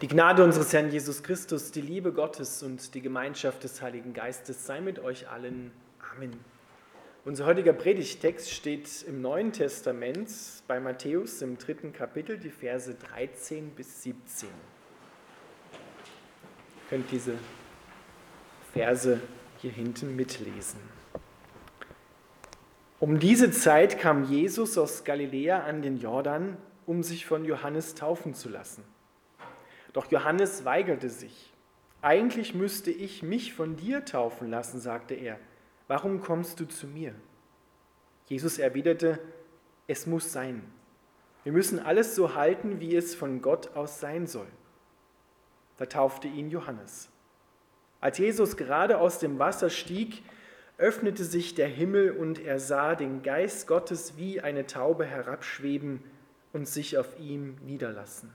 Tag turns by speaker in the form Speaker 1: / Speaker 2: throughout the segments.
Speaker 1: Die Gnade unseres Herrn Jesus Christus, die Liebe Gottes und die Gemeinschaft des Heiligen Geistes sei mit euch allen. Amen. Unser heutiger Predigtext steht im Neuen Testament bei Matthäus im dritten Kapitel, die Verse 13 bis 17. Ihr könnt diese Verse hier hinten mitlesen. Um diese Zeit kam Jesus aus Galiläa an den Jordan, um sich von Johannes taufen zu lassen. Doch Johannes weigerte sich. Eigentlich müsste ich mich von dir taufen lassen, sagte er. Warum kommst du zu mir? Jesus erwiderte, es muss sein. Wir müssen alles so halten, wie es von Gott aus sein soll. Da taufte ihn Johannes. Als Jesus gerade aus dem Wasser stieg, öffnete sich der Himmel und er sah den Geist Gottes wie eine Taube herabschweben und sich auf ihm niederlassen.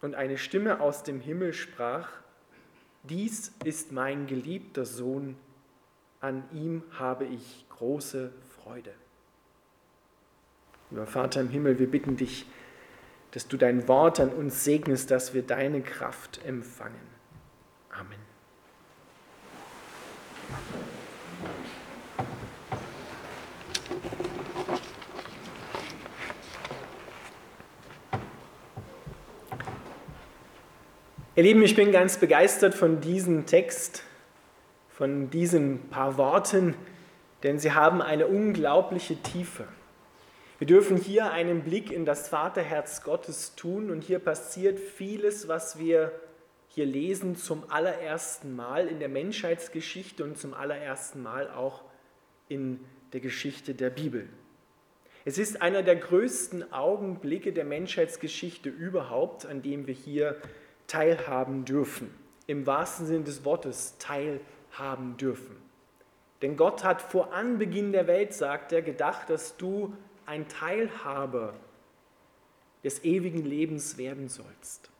Speaker 1: Und eine Stimme aus dem Himmel sprach, dies ist mein geliebter Sohn, an ihm habe ich große Freude. Lieber Vater im Himmel, wir bitten dich, dass du dein Wort an uns segnest, dass wir deine Kraft empfangen. Amen. Ihr Lieben, ich bin ganz begeistert von diesem Text, von diesen paar Worten, denn sie haben eine unglaubliche Tiefe. Wir dürfen hier einen Blick in das Vaterherz Gottes tun und hier passiert vieles, was wir hier lesen, zum allerersten Mal in der Menschheitsgeschichte und zum allerersten Mal auch in der Geschichte der Bibel. Es ist einer der größten Augenblicke der Menschheitsgeschichte überhaupt, an dem wir hier teilhaben dürfen. Im wahrsten Sinne des Wortes teilhaben dürfen. Denn Gott hat vor Anbeginn der Welt, sagt er, gedacht, dass du ein Teilhaber des ewigen Lebens werden sollst.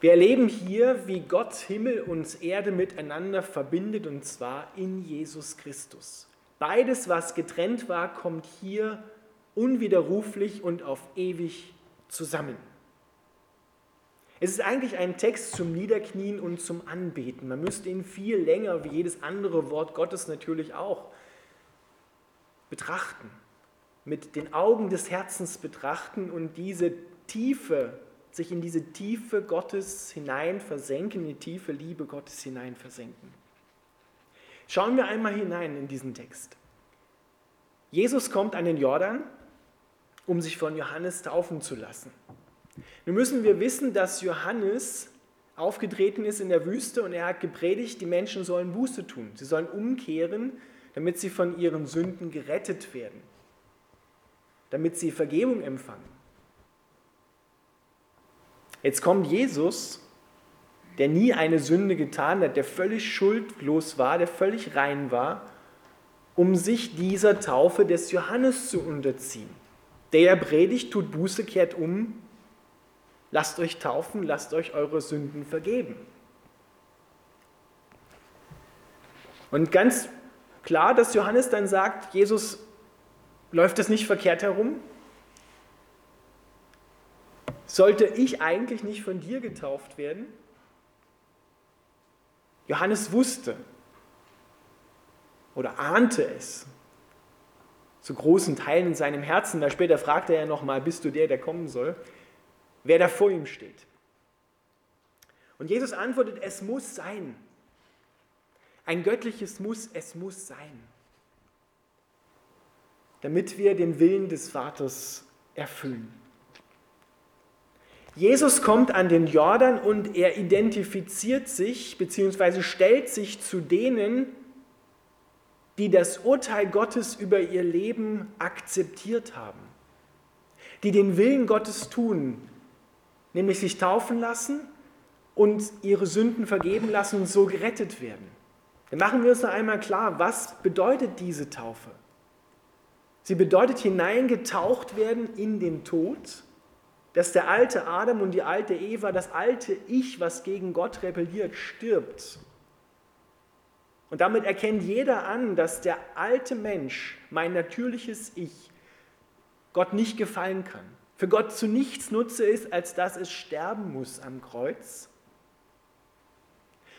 Speaker 1: Wir erleben hier, wie Gott Himmel und Erde miteinander verbindet, und zwar in Jesus Christus. Beides, was getrennt war, kommt hier unwiderruflich und auf ewig zusammen. Es ist eigentlich ein Text zum Niederknien und zum Anbeten. Man müsste ihn viel länger, wie jedes andere Wort Gottes natürlich auch, betrachten, mit den Augen des Herzens betrachten und diese Tiefe, sich in diese Tiefe Gottes hinein versenken, in die tiefe Liebe Gottes hinein versenken. Schauen wir einmal hinein in diesen Text. Jesus kommt an den Jordan, um sich von Johannes taufen zu lassen. Nun müssen wir wissen, dass Johannes aufgetreten ist in der Wüste und er hat gepredigt, die Menschen sollen Buße tun. Sie sollen umkehren, damit sie von ihren Sünden gerettet werden, damit sie Vergebung empfangen. Jetzt kommt Jesus, der nie eine Sünde getan hat, der völlig schuldlos war, der völlig rein war, um sich dieser Taufe des Johannes zu unterziehen. Der predigt, tut Buße, kehrt um Lasst euch taufen, lasst euch eure Sünden vergeben. Und ganz klar, dass Johannes dann sagt, Jesus, läuft das nicht verkehrt herum? Sollte ich eigentlich nicht von dir getauft werden? Johannes wusste oder ahnte es zu großen Teilen in seinem Herzen. Da später fragte er nochmal, bist du der, der kommen soll? Wer da vor ihm steht. Und Jesus antwortet, es muss sein. Ein göttliches Muss, es muss sein. Damit wir den Willen des Vaters erfüllen. Jesus kommt an den Jordan und er identifiziert sich bzw. stellt sich zu denen, die das Urteil Gottes über ihr Leben akzeptiert haben, die den Willen Gottes tun, nämlich sich taufen lassen und ihre Sünden vergeben lassen und so gerettet werden. Dann machen wir uns noch einmal klar, was bedeutet diese Taufe? Sie bedeutet hineingetaucht werden in den Tod, dass der alte Adam und die alte Eva, das alte Ich, was gegen Gott rebelliert, stirbt. Und damit erkennt jeder an, dass der alte Mensch, mein natürliches Ich, Gott nicht gefallen kann für Gott zu nichts Nutze ist, als dass es sterben muss am Kreuz.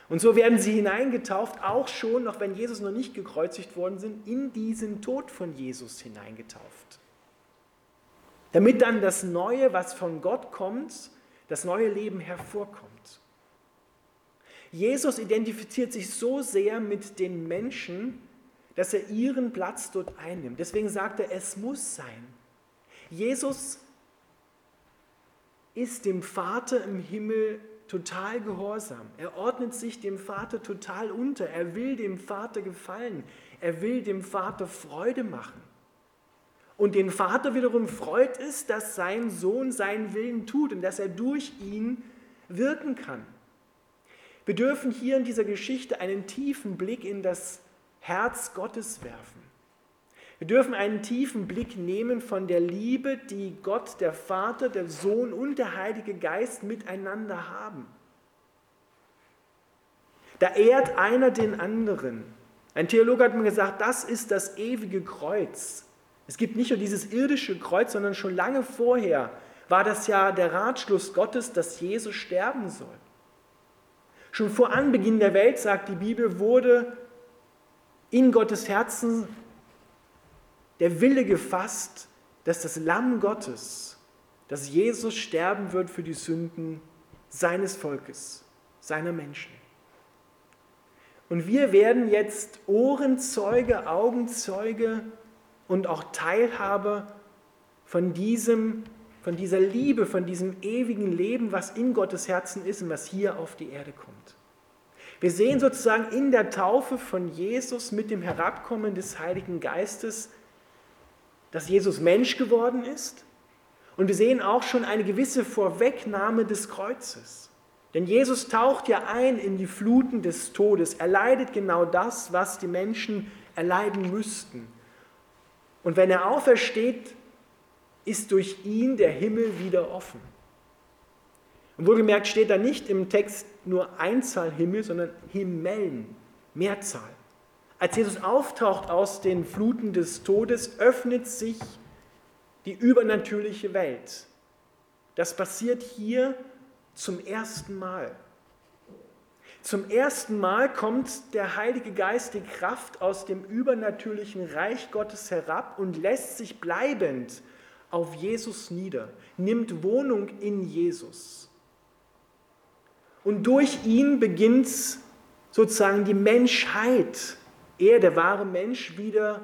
Speaker 1: Und so werden sie hineingetauft, auch schon, noch wenn Jesus noch nicht gekreuzigt worden sind, in diesen Tod von Jesus hineingetauft. Damit dann das Neue, was von Gott kommt, das neue Leben hervorkommt. Jesus identifiziert sich so sehr mit den Menschen, dass er ihren Platz dort einnimmt. Deswegen sagt er, es muss sein. Jesus ist dem Vater im Himmel total gehorsam. Er ordnet sich dem Vater total unter. Er will dem Vater gefallen. Er will dem Vater Freude machen. Und den Vater wiederum freut es, dass sein Sohn seinen Willen tut und dass er durch ihn wirken kann. Wir dürfen hier in dieser Geschichte einen tiefen Blick in das Herz Gottes werfen. Wir dürfen einen tiefen Blick nehmen von der Liebe, die Gott, der Vater, der Sohn und der Heilige Geist miteinander haben. Da ehrt einer den anderen. Ein Theologe hat mir gesagt, das ist das ewige Kreuz. Es gibt nicht nur dieses irdische Kreuz, sondern schon lange vorher war das ja der Ratschluss Gottes, dass Jesus sterben soll. Schon vor Anbeginn der Welt, sagt die Bibel, wurde in Gottes Herzen der Wille gefasst, dass das Lamm Gottes, dass Jesus sterben wird für die Sünden seines Volkes, seiner Menschen. Und wir werden jetzt Ohrenzeuge, Augenzeuge und auch Teilhabe von diesem von dieser Liebe, von diesem ewigen Leben, was in Gottes Herzen ist und was hier auf die Erde kommt. Wir sehen sozusagen in der Taufe von Jesus mit dem Herabkommen des Heiligen Geistes dass Jesus Mensch geworden ist. Und wir sehen auch schon eine gewisse Vorwegnahme des Kreuzes. Denn Jesus taucht ja ein in die Fluten des Todes. Er leidet genau das, was die Menschen erleiden müssten. Und wenn er aufersteht, ist durch ihn der Himmel wieder offen. Und wohlgemerkt steht da nicht im Text nur Einzahl Himmel, sondern Himmelen, Mehrzahl. Als Jesus auftaucht aus den Fluten des Todes, öffnet sich die übernatürliche Welt. Das passiert hier zum ersten Mal. Zum ersten Mal kommt der Heilige Geist, die Kraft aus dem übernatürlichen Reich Gottes herab und lässt sich bleibend auf Jesus nieder, nimmt Wohnung in Jesus. Und durch ihn beginnt sozusagen die Menschheit er, der wahre Mensch, wieder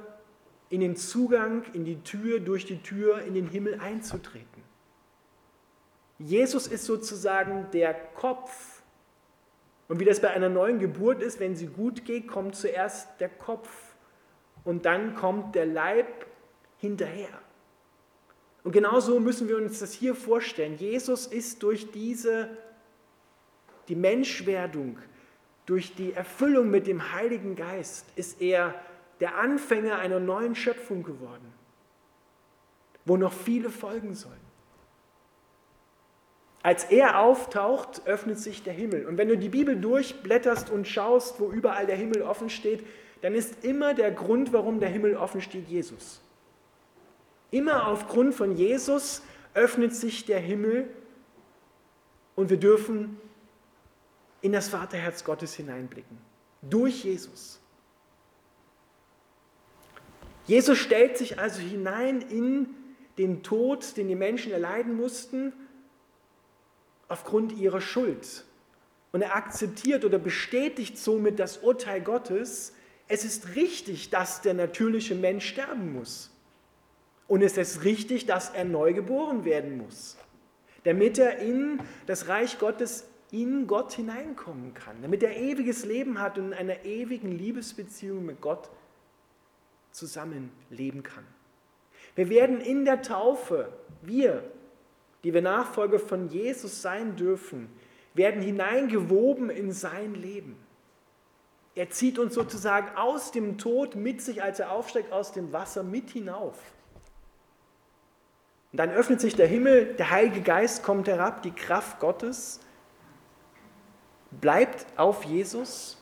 Speaker 1: in den Zugang, in die Tür, durch die Tür in den Himmel einzutreten. Jesus ist sozusagen der Kopf. Und wie das bei einer neuen Geburt ist, wenn sie gut geht, kommt zuerst der Kopf und dann kommt der Leib hinterher. Und genauso müssen wir uns das hier vorstellen. Jesus ist durch diese, die Menschwerdung, durch die Erfüllung mit dem Heiligen Geist ist er der Anfänger einer neuen Schöpfung geworden, wo noch viele folgen sollen. Als er auftaucht, öffnet sich der Himmel. Und wenn du die Bibel durchblätterst und schaust, wo überall der Himmel offen steht, dann ist immer der Grund, warum der Himmel offen steht, Jesus. Immer aufgrund von Jesus öffnet sich der Himmel und wir dürfen in das Vaterherz Gottes hineinblicken. Durch Jesus. Jesus stellt sich also hinein in den Tod, den die Menschen erleiden mussten, aufgrund ihrer Schuld. Und er akzeptiert oder bestätigt somit das Urteil Gottes. Es ist richtig, dass der natürliche Mensch sterben muss. Und es ist richtig, dass er neu geboren werden muss, damit er in das Reich Gottes in Gott hineinkommen kann, damit er ewiges Leben hat und in einer ewigen Liebesbeziehung mit Gott zusammenleben kann. Wir werden in der Taufe, wir, die wir Nachfolger von Jesus sein dürfen, werden hineingewoben in sein Leben. Er zieht uns sozusagen aus dem Tod mit sich, als er aufsteigt, aus dem Wasser mit hinauf. Und dann öffnet sich der Himmel, der Heilige Geist kommt herab, die Kraft Gottes bleibt auf Jesus.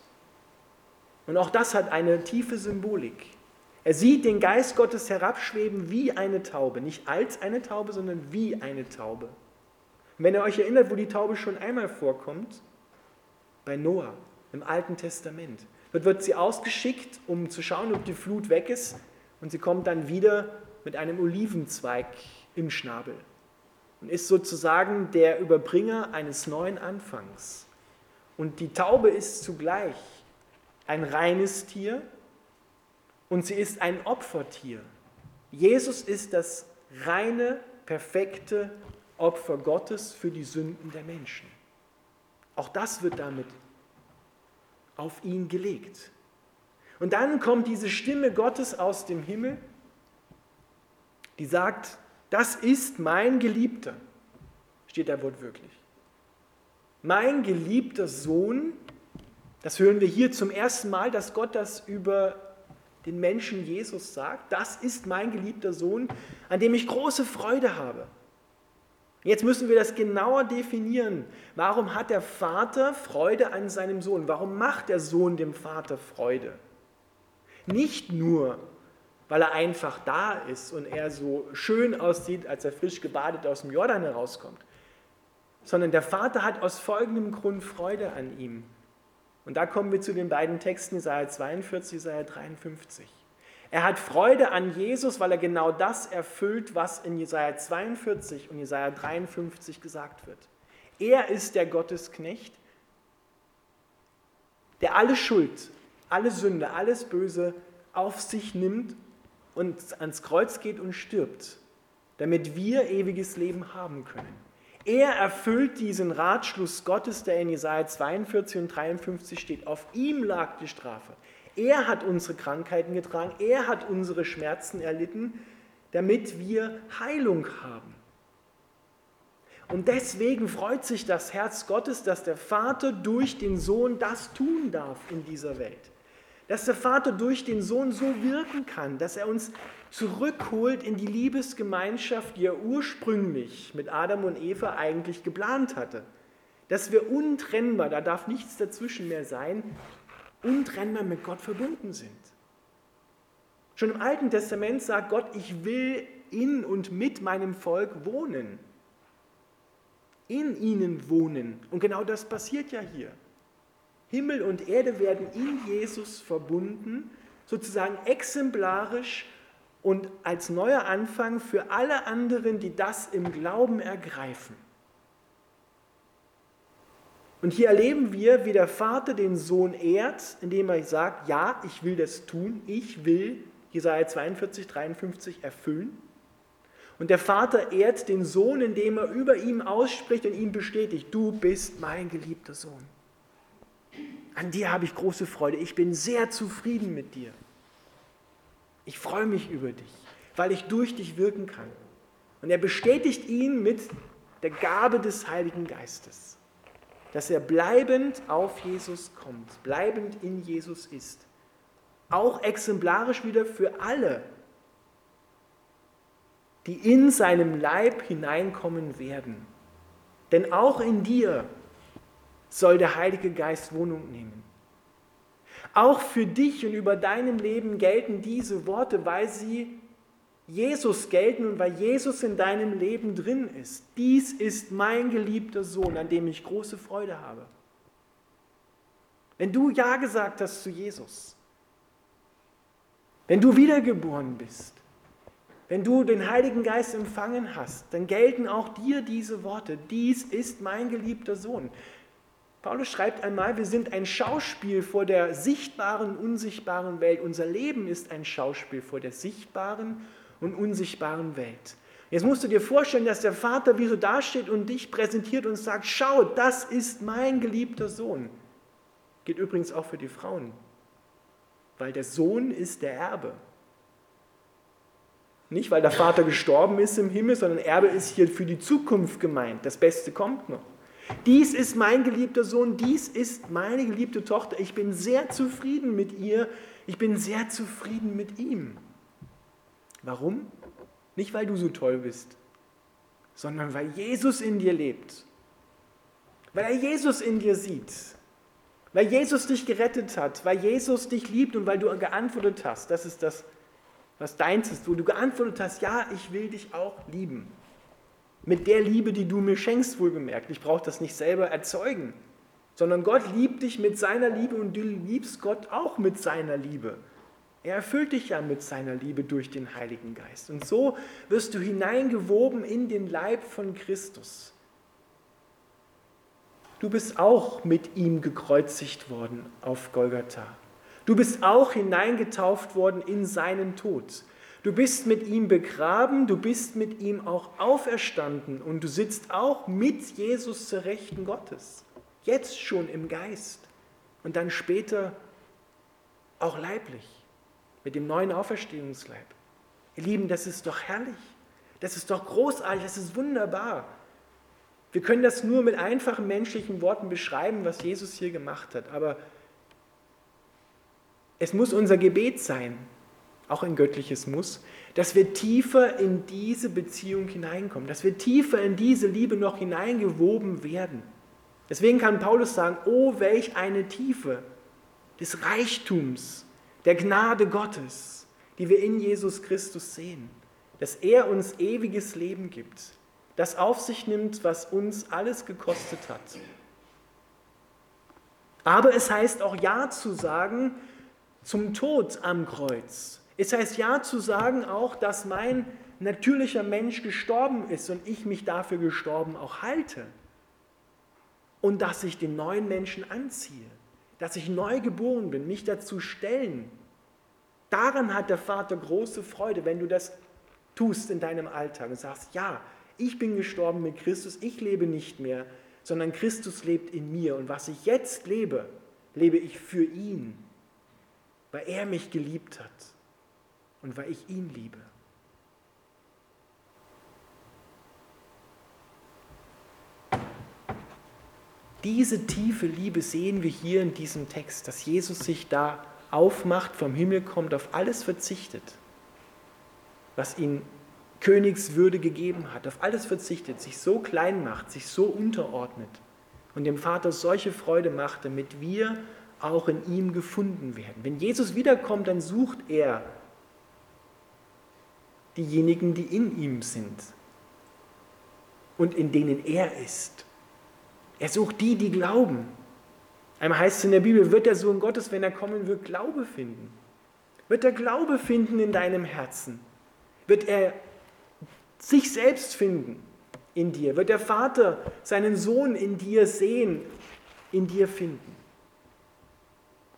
Speaker 1: Und auch das hat eine tiefe Symbolik. Er sieht den Geist Gottes herabschweben wie eine Taube. Nicht als eine Taube, sondern wie eine Taube. Und wenn ihr euch erinnert, wo die Taube schon einmal vorkommt, bei Noah im Alten Testament. Dort wird sie ausgeschickt, um zu schauen, ob die Flut weg ist. Und sie kommt dann wieder mit einem Olivenzweig im Schnabel und ist sozusagen der Überbringer eines neuen Anfangs. Und die Taube ist zugleich ein reines Tier und sie ist ein Opfertier. Jesus ist das reine, perfekte Opfer Gottes für die Sünden der Menschen. Auch das wird damit auf ihn gelegt. Und dann kommt diese Stimme Gottes aus dem Himmel, die sagt, das ist mein Geliebter, steht da wortwörtlich. Mein geliebter Sohn, das hören wir hier zum ersten Mal, dass Gott das über den Menschen Jesus sagt, das ist mein geliebter Sohn, an dem ich große Freude habe. Jetzt müssen wir das genauer definieren. Warum hat der Vater Freude an seinem Sohn? Warum macht der Sohn dem Vater Freude? Nicht nur, weil er einfach da ist und er so schön aussieht, als er frisch gebadet aus dem Jordan herauskommt, sondern der Vater hat aus folgendem Grund Freude an ihm. Und da kommen wir zu den beiden Texten, Jesaja 42, Jesaja 53. Er hat Freude an Jesus, weil er genau das erfüllt, was in Jesaja 42 und Jesaja 53 gesagt wird. Er ist der Gottesknecht, der alle Schuld, alle Sünde, alles Böse auf sich nimmt und ans Kreuz geht und stirbt, damit wir ewiges Leben haben können. Er erfüllt diesen Ratschluss Gottes, der in Jesaja 42 und 53 steht. Auf ihm lag die Strafe. Er hat unsere Krankheiten getragen, er hat unsere Schmerzen erlitten, damit wir Heilung haben. Und deswegen freut sich das Herz Gottes, dass der Vater durch den Sohn das tun darf in dieser Welt. Dass der Vater durch den Sohn so wirken kann, dass er uns zurückholt in die Liebesgemeinschaft, die er ursprünglich mit Adam und Eva eigentlich geplant hatte. Dass wir untrennbar, da darf nichts dazwischen mehr sein, untrennbar mit Gott verbunden sind. Schon im Alten Testament sagt Gott, ich will in und mit meinem Volk wohnen. In ihnen wohnen. Und genau das passiert ja hier. Himmel und Erde werden in Jesus verbunden, sozusagen exemplarisch und als neuer Anfang für alle anderen, die das im Glauben ergreifen. Und hier erleben wir, wie der Vater den Sohn ehrt, indem er sagt, ja, ich will das tun, ich will Jesaja 42, 53 erfüllen. Und der Vater ehrt den Sohn, indem er über ihm ausspricht und ihm bestätigt, du bist mein geliebter Sohn. An dir habe ich große Freude. Ich bin sehr zufrieden mit dir. Ich freue mich über dich, weil ich durch dich wirken kann. Und er bestätigt ihn mit der Gabe des Heiligen Geistes dass er bleibend auf Jesus kommt, bleibend in Jesus ist. Auch exemplarisch wieder für alle, die in seinem Leib hineinkommen werden. Denn auch in dir soll der Heilige Geist Wohnung nehmen. Auch für dich und über deinem Leben gelten diese Worte, weil sie Jesus gelten und weil Jesus in deinem Leben drin ist. Dies ist mein geliebter Sohn, an dem ich große Freude habe. Wenn du Ja gesagt hast zu Jesus, wenn du wiedergeboren bist, wenn du den Heiligen Geist empfangen hast, dann gelten auch dir diese Worte. Dies ist mein geliebter Sohn. Paulus schreibt einmal, wir sind ein Schauspiel vor der sichtbaren, unsichtbaren Welt. Unser Leben ist ein Schauspiel vor der sichtbaren und unsichtbaren Welt. Jetzt musst du dir vorstellen, dass der Vater wie so dasteht und dich präsentiert und sagt, schau, das ist mein geliebter Sohn. Geht übrigens auch für die Frauen, weil der Sohn ist der Erbe. Nicht, weil der Vater gestorben ist im Himmel, sondern Erbe ist hier für die Zukunft gemeint. Das Beste kommt noch. Dies ist mein geliebter Sohn, dies ist meine geliebte Tochter. Ich bin sehr zufrieden mit ihr, ich bin sehr zufrieden mit ihm. Warum? Nicht, weil du so toll bist, sondern weil Jesus in dir lebt. Weil er Jesus in dir sieht. Weil Jesus dich gerettet hat, weil Jesus dich liebt und weil du geantwortet hast. Das ist das was deins ist, wo du geantwortet hast, ja, ich will dich auch lieben. Mit der Liebe, die du mir schenkst, wohlgemerkt. Ich brauche das nicht selber erzeugen, sondern Gott liebt dich mit seiner Liebe und du liebst Gott auch mit seiner Liebe. Er erfüllt dich ja mit seiner Liebe durch den Heiligen Geist. Und so wirst du hineingewoben in den Leib von Christus. Du bist auch mit ihm gekreuzigt worden auf Golgatha. Du bist auch hineingetauft worden in seinen Tod. Du bist mit ihm begraben, du bist mit ihm auch auferstanden und du sitzt auch mit Jesus zur Rechten Gottes. Jetzt schon im Geist und dann später auch leiblich mit dem neuen Auferstehungsleib. Ihr Lieben, das ist doch herrlich. Das ist doch großartig, das ist wunderbar. Wir können das nur mit einfachen menschlichen Worten beschreiben, was Jesus hier gemacht hat. Aber es muss unser Gebet sein, auch ein göttliches Muss, dass wir tiefer in diese Beziehung hineinkommen, dass wir tiefer in diese Liebe noch hineingewoben werden. Deswegen kann Paulus sagen, oh welch eine Tiefe des Reichtums, der Gnade Gottes, die wir in Jesus Christus sehen, dass er uns ewiges Leben gibt, das auf sich nimmt, was uns alles gekostet hat. Aber es heißt auch Ja zu sagen zum Tod am Kreuz. Es heißt Ja zu sagen auch, dass mein natürlicher Mensch gestorben ist und ich mich dafür gestorben auch halte. Und dass ich den neuen Menschen anziehe, dass ich neu geboren bin, mich dazu stellen. Daran hat der Vater große Freude, wenn du das tust in deinem Alltag und sagst, ja, ich bin gestorben mit Christus, ich lebe nicht mehr, sondern Christus lebt in mir. Und was ich jetzt lebe, lebe ich für ihn, weil er mich geliebt hat und weil ich ihn liebe. Diese tiefe Liebe sehen wir hier in diesem Text, dass Jesus sich da aufmacht, vom Himmel kommt, auf alles verzichtet, was ihn Königswürde gegeben hat, auf alles verzichtet, sich so klein macht, sich so unterordnet und dem Vater solche Freude macht, damit wir auch in ihm gefunden werden. Wenn Jesus wiederkommt, dann sucht er diejenigen, die in ihm sind und in denen er ist. Er sucht die, die glauben. Einmal heißt es in der Bibel, wird der Sohn Gottes, wenn er kommen wird, Glaube finden? Wird er Glaube finden in deinem Herzen? Wird er sich selbst finden in dir? Wird der Vater seinen Sohn in dir sehen, in dir finden?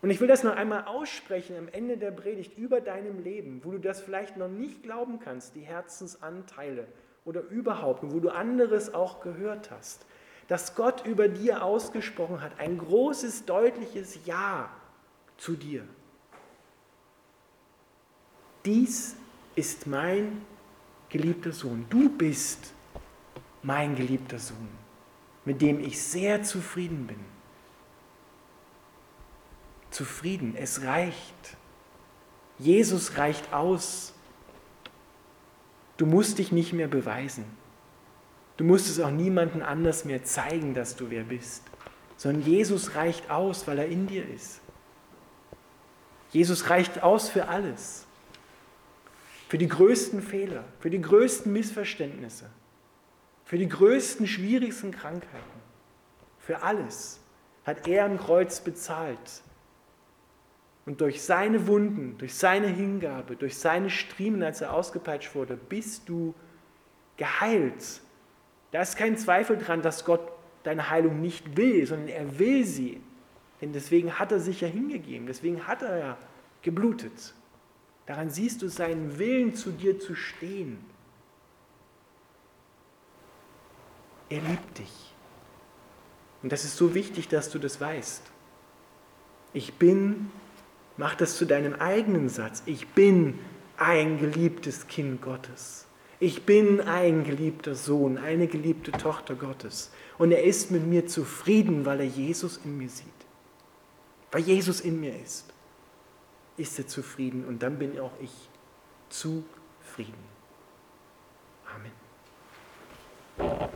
Speaker 1: Und ich will das noch einmal aussprechen am Ende der Predigt über deinem Leben, wo du das vielleicht noch nicht glauben kannst, die Herzensanteile oder überhaupt, wo du anderes auch gehört hast, dass Gott über dir ausgesprochen hat, ein großes, deutliches Ja zu dir. Dies ist mein geliebter Sohn, du bist mein geliebter Sohn, mit dem ich sehr zufrieden bin. Zufrieden, es reicht. Jesus reicht aus. Du musst dich nicht mehr beweisen. Du musst es auch niemandem anders mehr zeigen, dass du wer bist, sondern Jesus reicht aus, weil er in dir ist. Jesus reicht aus für alles für die größten Fehler, für die größten Missverständnisse, für die größten, schwierigsten Krankheiten, für alles hat er am Kreuz bezahlt. Und durch seine Wunden, durch seine Hingabe, durch seine Striemen, als er ausgepeitscht wurde, bist du geheilt. Da ist kein Zweifel dran, dass Gott deine Heilung nicht will, sondern er will sie. Denn deswegen hat er sich ja hingegeben, deswegen hat er ja geblutet. Daran siehst du seinen Willen, zu dir zu stehen. Er liebt dich. Und das ist so wichtig, dass du das weißt. Ich bin, mach das zu deinem eigenen Satz, ich bin ein geliebtes Kind Gottes. Ich bin ein geliebter Sohn, eine geliebte Tochter Gottes. Und er ist mit mir zufrieden, weil er Jesus in mir sieht. Weil Jesus in mir ist ist er zufrieden und dann bin auch ich zufrieden. Amen.